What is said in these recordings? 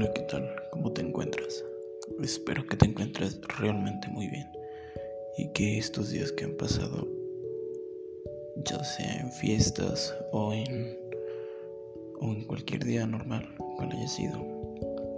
Hola, ¿qué tal? ¿Cómo te encuentras? Espero que te encuentres realmente muy bien y que estos días que han pasado, ya sea en fiestas o en, o en cualquier día normal, cual haya sido,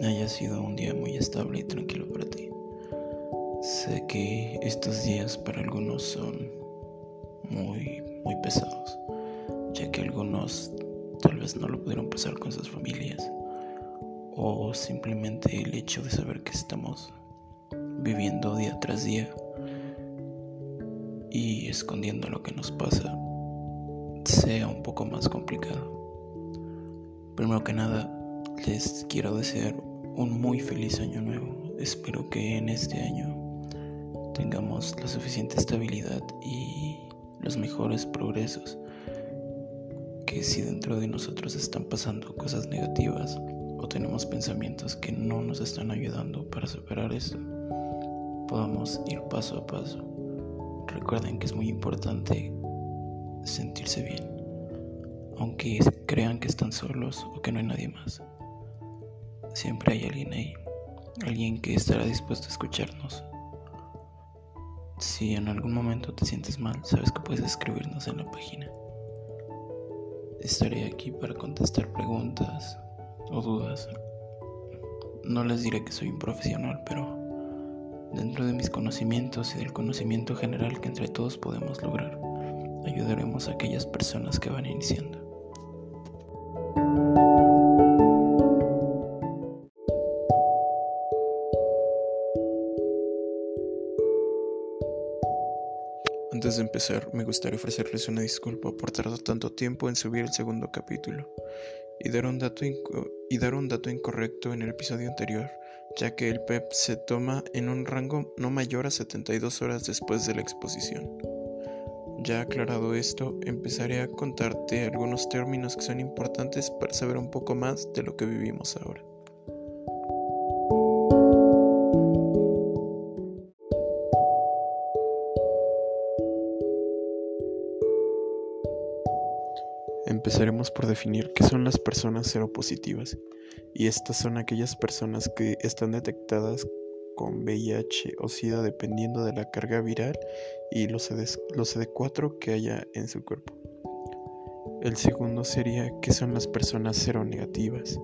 haya sido un día muy estable y tranquilo para ti. Sé que estos días para algunos son muy, muy pesados, ya que algunos tal vez no lo pudieron pasar con sus familias o simplemente el hecho de saber que estamos viviendo día tras día y escondiendo lo que nos pasa sea un poco más complicado. Primero que nada, les quiero desear un muy feliz año nuevo. Espero que en este año tengamos la suficiente estabilidad y los mejores progresos. Que si dentro de nosotros están pasando cosas negativas, o tenemos pensamientos que no nos están ayudando para superar esto, podamos ir paso a paso. Recuerden que es muy importante sentirse bien, aunque crean que están solos o que no hay nadie más. Siempre hay alguien ahí, alguien que estará dispuesto a escucharnos. Si en algún momento te sientes mal, sabes que puedes escribirnos en la página. Estaré aquí para contestar preguntas, o dudas. No les diré que soy un profesional, pero dentro de mis conocimientos y del conocimiento general que entre todos podemos lograr, ayudaremos a aquellas personas que van iniciando. Antes de empezar, me gustaría ofrecerles una disculpa por tardar tanto tiempo en subir el segundo capítulo y dar un dato, y dar un dato incorrecto en el episodio anterior, ya que el PEP se toma en un rango no mayor a 72 horas después de la exposición. Ya aclarado esto, empezaré a contarte algunos términos que son importantes para saber un poco más de lo que vivimos ahora. Empezaremos por definir qué son las personas seropositivas, y estas son aquellas personas que están detectadas con VIH o SIDA dependiendo de la carga viral y los, CD4 que haya en su cuerpo. El segundo sería qué son las personas seronegativas.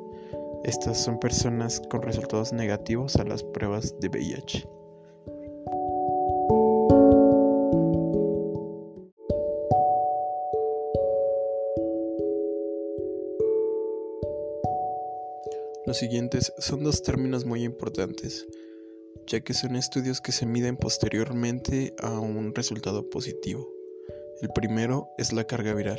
Estas son personas con resultados negativos a las pruebas de VIH. Siguientes son dos términos muy importantes, ya que son estudios que se miden posteriormente a un resultado positivo. El primero es la carga viral.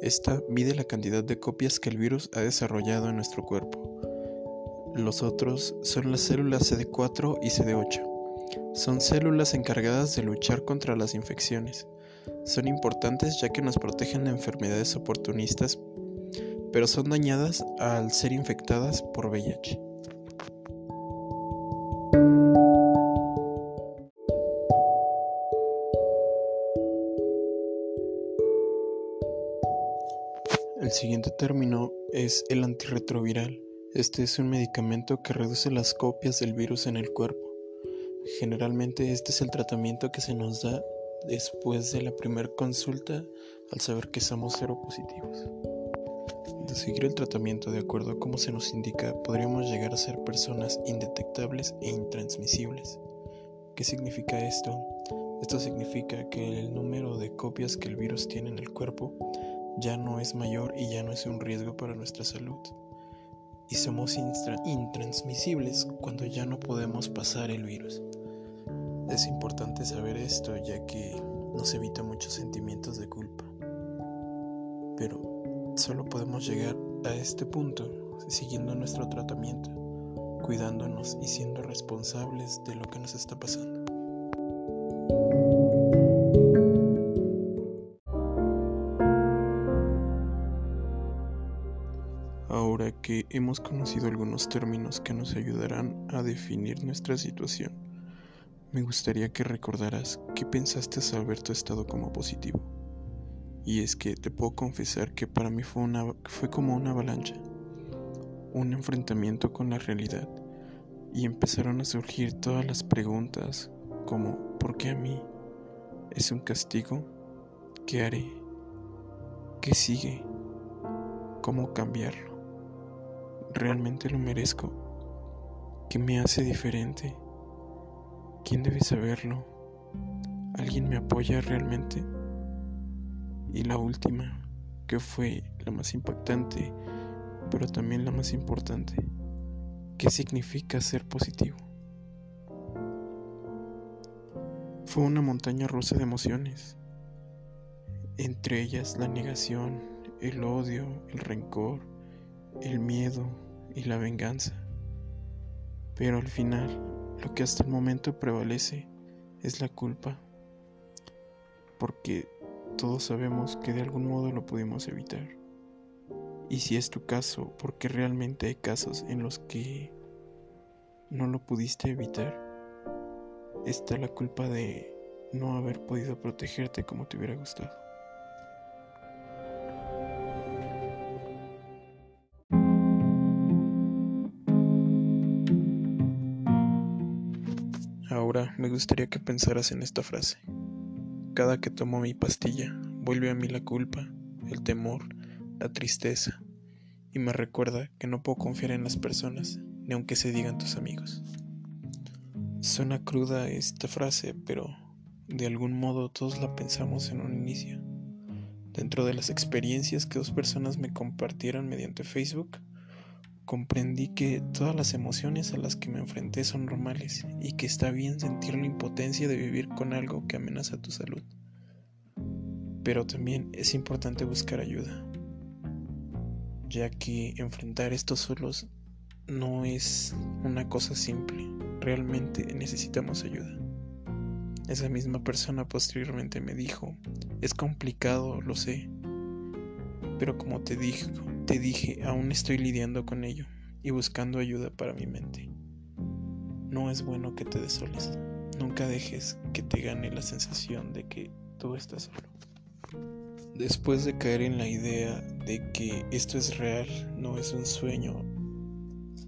Esta mide la cantidad de copias que el virus ha desarrollado en nuestro cuerpo. Los otros son las células CD4 y CD8. Son células encargadas de luchar contra las infecciones. Son importantes ya que nos protegen de enfermedades oportunistas pero son dañadas al ser infectadas por VIH. El siguiente término es el antirretroviral. Este es un medicamento que reduce las copias del virus en el cuerpo. Generalmente este es el tratamiento que se nos da después de la primera consulta al saber que somos seropositivos de seguir el tratamiento de acuerdo a cómo se nos indica, podríamos llegar a ser personas indetectables e intransmisibles. ¿Qué significa esto? Esto significa que el número de copias que el virus tiene en el cuerpo ya no es mayor y ya no es un riesgo para nuestra salud. Y somos intransmisibles cuando ya no podemos pasar el virus. Es importante saber esto ya que nos evita muchos sentimientos de culpa. Pero Solo podemos llegar a este punto siguiendo nuestro tratamiento, cuidándonos y siendo responsables de lo que nos está pasando. Ahora que hemos conocido algunos términos que nos ayudarán a definir nuestra situación, me gustaría que recordaras qué pensaste al saber tu estado como positivo. Y es que te puedo confesar que para mí fue, una, fue como una avalancha. un enfrentamiento con la realidad y empezaron a surgir todas las preguntas como ¿por qué a mí? ¿Es un castigo? ¿Qué haré? ¿Qué sigue? ¿Cómo cambiarlo? ¿Realmente lo merezco? ¿Qué me hace diferente? ¿Quién debe saberlo? ¿Alguien me apoya realmente? Y la última, que fue la más impactante, pero también la más importante. ¿Qué significa ser positivo? Fue una montaña rusa de emociones, entre ellas la negación, el odio, el rencor, el miedo y la venganza. Pero al final, lo que hasta el momento prevalece es la culpa, porque todos sabemos que de algún modo lo pudimos evitar. Y si es tu caso, porque realmente hay casos en los que no lo pudiste evitar, está la culpa de no haber podido protegerte como te hubiera gustado. Ahora me gustaría que pensaras en esta frase. Cada que tomo mi pastilla, vuelve a mí la culpa, el temor, la tristeza, y me recuerda que no puedo confiar en las personas, ni aunque se digan tus amigos. Suena cruda esta frase, pero de algún modo todos la pensamos en un inicio. Dentro de las experiencias que dos personas me compartieron mediante Facebook, comprendí que todas las emociones a las que me enfrenté son normales y que está bien sentir la impotencia de vivir con algo que amenaza tu salud. Pero también es importante buscar ayuda, ya que enfrentar esto solos no es una cosa simple, realmente necesitamos ayuda. Esa misma persona posteriormente me dijo, es complicado, lo sé, pero como te dije, te dije, aún estoy lidiando con ello y buscando ayuda para mi mente. No es bueno que te desoles. Nunca dejes que te gane la sensación de que tú estás solo. Después de caer en la idea de que esto es real, no es un sueño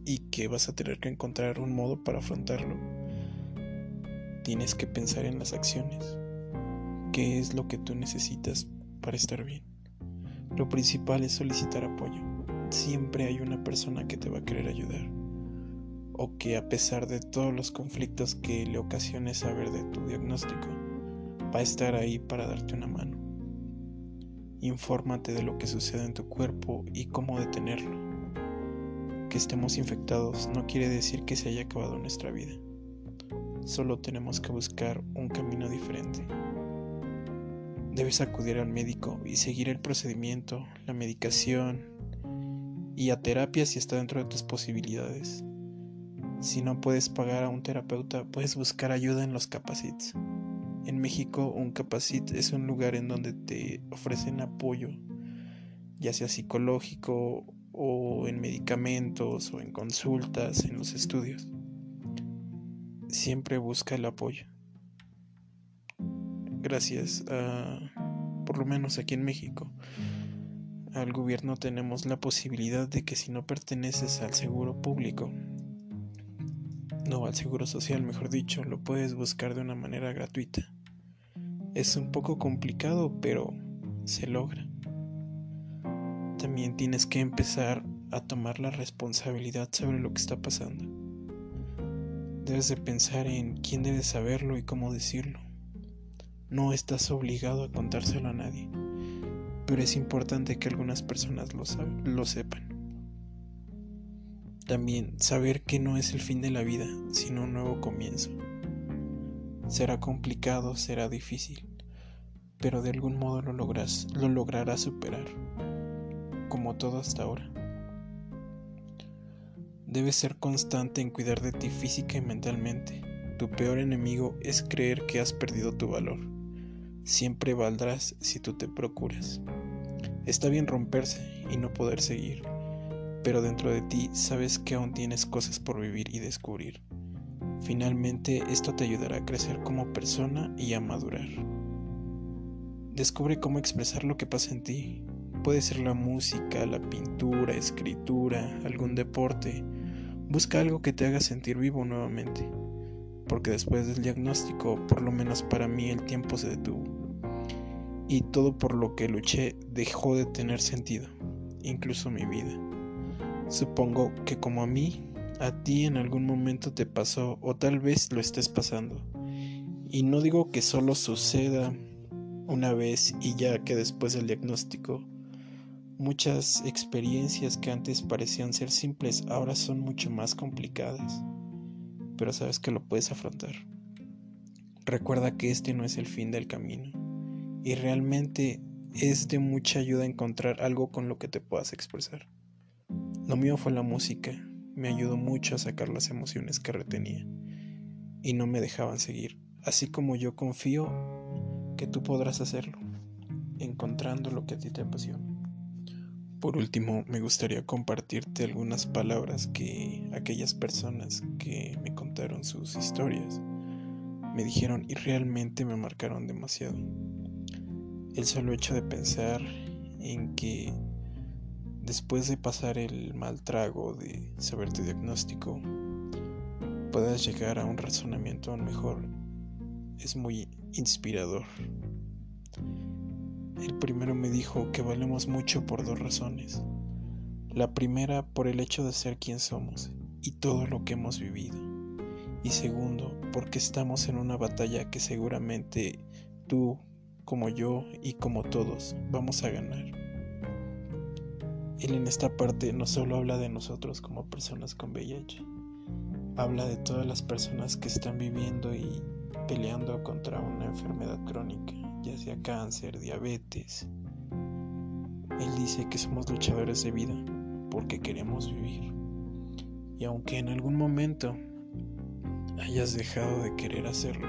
y que vas a tener que encontrar un modo para afrontarlo, tienes que pensar en las acciones. ¿Qué es lo que tú necesitas para estar bien? Lo principal es solicitar apoyo. Siempre hay una persona que te va a querer ayudar. O que a pesar de todos los conflictos que le ocasione saber de tu diagnóstico, va a estar ahí para darte una mano. Infórmate de lo que sucede en tu cuerpo y cómo detenerlo. Que estemos infectados no quiere decir que se haya acabado nuestra vida. Solo tenemos que buscar un camino diferente. Debes acudir al médico y seguir el procedimiento, la medicación y a terapia si está dentro de tus posibilidades. Si no puedes pagar a un terapeuta, puedes buscar ayuda en los capacits. En México, un capacit es un lugar en donde te ofrecen apoyo, ya sea psicológico o en medicamentos o en consultas, en los estudios. Siempre busca el apoyo gracias por lo menos aquí en México, al gobierno tenemos la posibilidad de que si no perteneces al seguro público, no al seguro social, mejor dicho, lo puedes buscar de una manera gratuita. Es un poco complicado, pero se logra. También tienes que empezar a tomar la responsabilidad sobre lo que está pasando. Debes de pensar en quién debe saberlo y cómo decirlo. No estás obligado a contárselo a nadie, pero es importante que algunas personas lo, lo sepan. También saber que no es el fin de la vida, sino un nuevo comienzo. Será complicado, será difícil, pero de algún modo lo, logras, lo lograrás superar, como todo hasta ahora. Debes ser constante en cuidar de ti física y mentalmente. Tu peor enemigo es creer que has perdido tu valor siempre valdrás si tú te procuras. Está bien romperse y no poder seguir, pero dentro de ti sabes que aún tienes cosas por vivir y descubrir. Finalmente esto te ayudará a crecer como persona y a madurar. Descubre cómo expresar lo que pasa en ti, puede ser la música, la pintura, escritura, algún deporte. Busca algo que te haga sentir vivo nuevamente, porque después del diagnóstico, por lo menos para mí, el tiempo se detuvo. Y todo por lo que luché dejó de tener sentido, incluso mi vida. Supongo que como a mí, a ti en algún momento te pasó o tal vez lo estés pasando. Y no digo que solo suceda una vez y ya que después del diagnóstico, muchas experiencias que antes parecían ser simples ahora son mucho más complicadas. Pero sabes que lo puedes afrontar. Recuerda que este no es el fin del camino y realmente es de mucha ayuda encontrar algo con lo que te puedas expresar. Lo mío fue la música me ayudó mucho a sacar las emociones que retenía y no me dejaban seguir, así como yo confío que tú podrás hacerlo, encontrando lo que a ti te apasiona. Por último, me gustaría compartirte algunas palabras que aquellas personas que me contaron sus historias me dijeron y realmente me marcaron demasiado. El solo hecho de pensar en que después de pasar el mal trago de saber tu diagnóstico, puedas llegar a un razonamiento mejor, es muy inspirador. El primero me dijo que valemos mucho por dos razones. La primera por el hecho de ser quien somos y todo lo que hemos vivido. Y segundo, porque estamos en una batalla que seguramente tú, como yo y como todos, vamos a ganar. Él en esta parte no solo habla de nosotros como personas con VIH, habla de todas las personas que están viviendo y peleando contra una enfermedad crónica, ya sea cáncer, diabetes. Él dice que somos luchadores de vida porque queremos vivir. Y aunque en algún momento hayas dejado de querer hacerlo,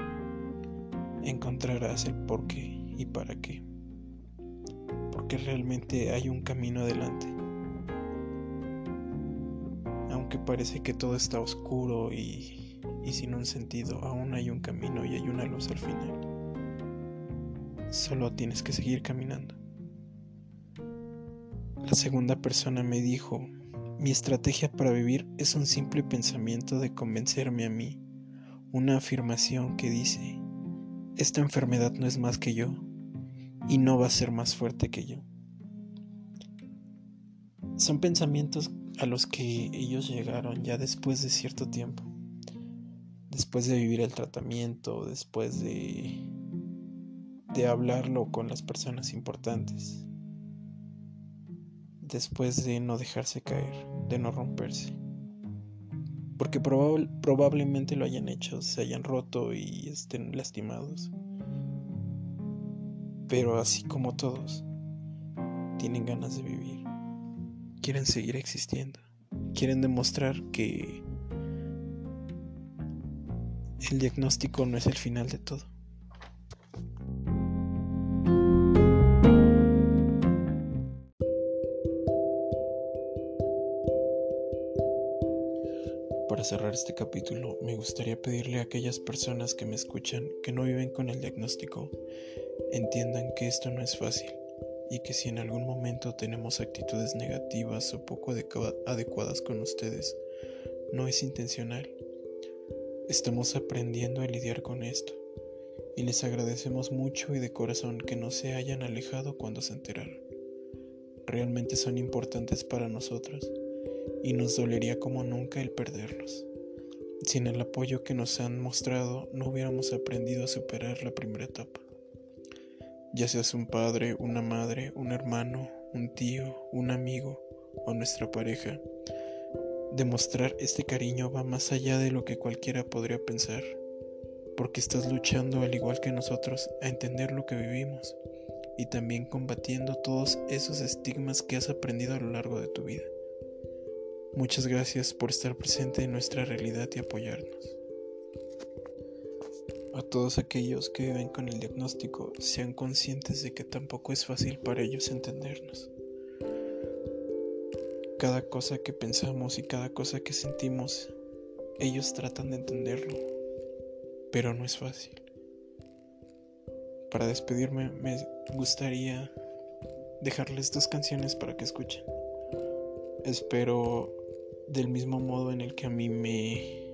encontrarás el por qué y para qué. Porque realmente hay un camino adelante aunque parece que todo está oscuro y, y sin un sentido, aún hay un camino y hay una luz al final. Solo tienes que seguir caminando. La segunda persona me dijo, mi estrategia para vivir es un simple pensamiento de convencerme a mí, una afirmación que dice, esta enfermedad no es más que yo y no va a ser más fuerte que yo. Son pensamientos a los que ellos llegaron ya después de cierto tiempo, después de vivir el tratamiento, después de, de hablarlo con las personas importantes, después de no dejarse caer, de no romperse. Porque probablemente lo hayan hecho, se hayan roto y estén lastimados. Pero así como todos, tienen ganas de vivir quieren seguir existiendo. Quieren demostrar que el diagnóstico no es el final de todo. Para cerrar este capítulo, me gustaría pedirle a aquellas personas que me escuchan que no viven con el diagnóstico, entiendan que esto no es fácil y que si en algún momento tenemos actitudes negativas o poco adecuadas con ustedes, no es intencional. Estamos aprendiendo a lidiar con esto y les agradecemos mucho y de corazón que no se hayan alejado cuando se enteraron. Realmente son importantes para nosotros y nos dolería como nunca el perderlos. Sin el apoyo que nos han mostrado no hubiéramos aprendido a superar la primera etapa ya seas un padre, una madre, un hermano, un tío, un amigo o nuestra pareja. Demostrar este cariño va más allá de lo que cualquiera podría pensar, porque estás luchando al igual que nosotros a entender lo que vivimos y también combatiendo todos esos estigmas que has aprendido a lo largo de tu vida. Muchas gracias por estar presente en nuestra realidad y apoyarnos a todos aquellos que viven con el diagnóstico sean conscientes de que tampoco es fácil para ellos entendernos. Cada cosa que pensamos y cada cosa que sentimos, ellos tratan de entenderlo, pero no es fácil. Para despedirme me gustaría dejarles dos canciones para que escuchen. Espero del mismo modo en el que a mí me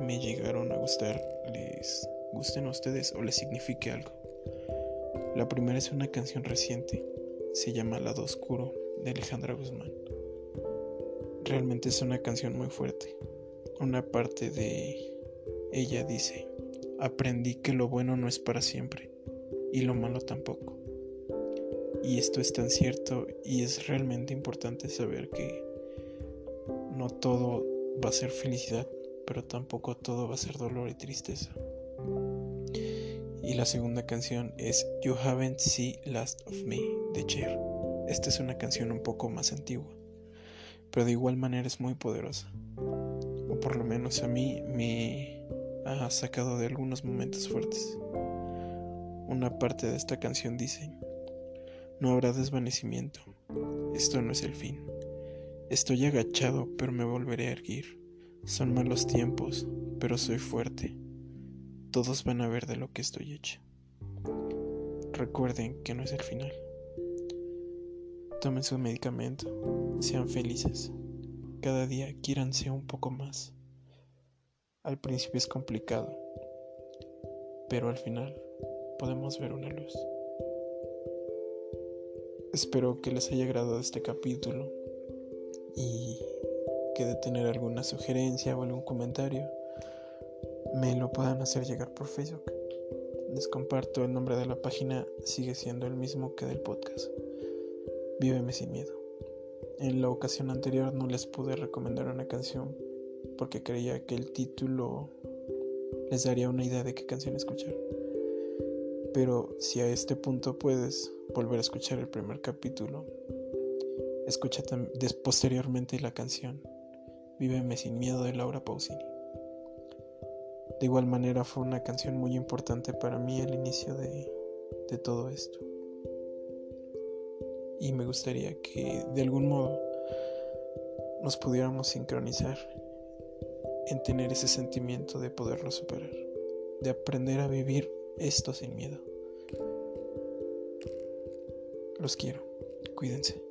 me llegaron a gustar les gusten a ustedes o les signifique algo. La primera es una canción reciente, se llama Lado Oscuro de Alejandra Guzmán. Realmente es una canción muy fuerte. Una parte de ella dice, aprendí que lo bueno no es para siempre y lo malo tampoco. Y esto es tan cierto y es realmente importante saber que no todo va a ser felicidad, pero tampoco todo va a ser dolor y tristeza. Y la segunda canción es You Haven't Seen Last of Me de Cher. Esta es una canción un poco más antigua, pero de igual manera es muy poderosa. O por lo menos a mí me ha sacado de algunos momentos fuertes. Una parte de esta canción dice, no habrá desvanecimiento, esto no es el fin. Estoy agachado, pero me volveré a erguir. Son malos tiempos, pero soy fuerte. Todos van a ver de lo que estoy hecho. Recuerden que no es el final. Tomen su medicamento, sean felices. Cada día quíranse un poco más. Al principio es complicado, pero al final podemos ver una luz. Espero que les haya agradado este capítulo y que de tener alguna sugerencia o algún comentario me lo puedan hacer llegar por Facebook. Les comparto el nombre de la página, sigue siendo el mismo que del podcast. Víveme sin miedo. En la ocasión anterior no les pude recomendar una canción porque creía que el título les daría una idea de qué canción escuchar. Pero si a este punto puedes volver a escuchar el primer capítulo, escucha posteriormente la canción Víveme sin miedo de Laura Pausini. De igual manera fue una canción muy importante para mí al inicio de, de todo esto. Y me gustaría que de algún modo nos pudiéramos sincronizar en tener ese sentimiento de poderlo superar, de aprender a vivir esto sin miedo. Los quiero, cuídense.